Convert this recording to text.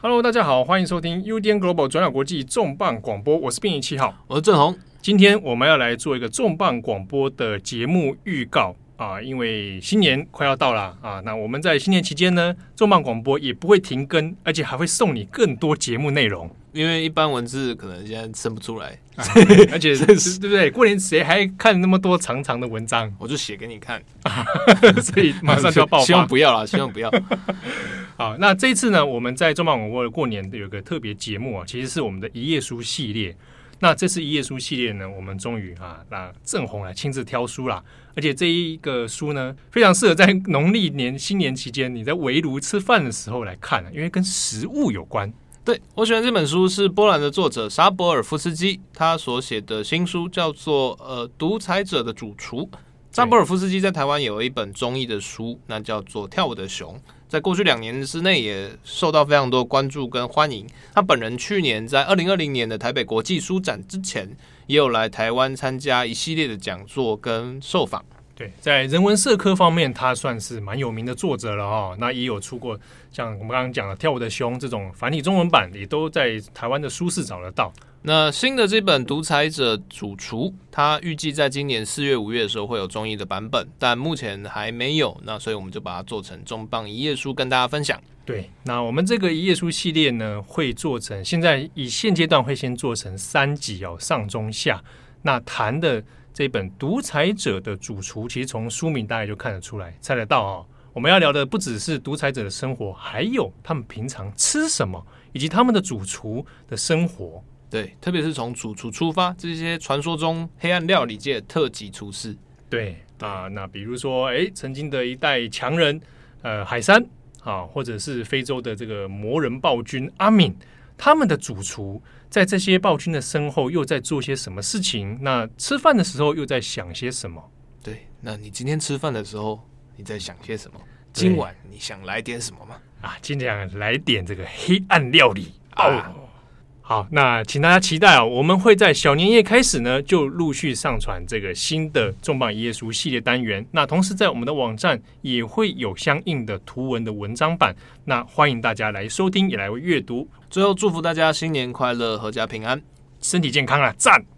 Hello，大家好，欢迎收听 UDN Global 转角国际重磅广播，我是编译七号，我是郑红。今天我们要来做一个重磅广播的节目预告啊，因为新年快要到了啊，那我们在新年期间呢，重磅广播也不会停更，而且还会送你更多节目内容。因为一般文字可能现在生不出来，啊、而且是 对不对？过年谁还看那么多长长的文章？我就写给你看，所以马上就要爆发。希望不要啦，希望不要。好，那这一次呢，我们在重磅广播的过年有个特别节目啊，其实是我们的一页书系列。那这次一页书系列呢，我们终于啊，那郑红来亲自挑书啦。而且这一个书呢，非常适合在农历年新年期间，你在围炉吃饭的时候来看，因为跟食物有关。对，我喜欢这本书，是波兰的作者沙博尔夫斯基他所写的新书，叫做《呃独裁者的主厨》。沙博尔夫斯基在台湾有一本中译的书，那叫做《跳舞的熊》，在过去两年之内也受到非常多关注跟欢迎。他本人去年在二零二零年的台北国际书展之前，也有来台湾参加一系列的讲座跟受访。对，在人文社科方面，他算是蛮有名的作者了哈。那也有出过像我们刚刚讲的《跳舞的熊》这种繁体中文版，也都在台湾的书市找得到。那新的这本《独裁者主厨》，他预计在今年四月、五月的时候会有中译的版本，但目前还没有。那所以我们就把它做成重磅一页书跟大家分享。对，那我们这个一页书系列呢，会做成现在以现阶段会先做成三集哦，上中下。那谈的。这本独裁者的主厨，其实从书名大概就看得出来、猜得到啊、哦。我们要聊的不只是独裁者的生活，还有他们平常吃什么，以及他们的主厨的生活。对，特别是从主厨出发，这些传说中黑暗料理界的特级厨师。对啊，那比如说，哎，曾经的一代强人，呃，海山啊，或者是非洲的这个魔人暴君阿敏，他们的主厨。在这些暴君的身后，又在做些什么事情？那吃饭的时候又在想些什么？对，那你今天吃饭的时候你在想些什么？今晚你想来点什么吗？啊，今天来点这个黑暗料理啊！好，那请大家期待啊！我们会在小年夜开始呢，就陆续上传这个新的重磅一页书系列单元。那同时在我们的网站也会有相应的图文的文章版。那欢迎大家来收听，也来阅读。最后祝福大家新年快乐，阖家平安，身体健康啊！赞。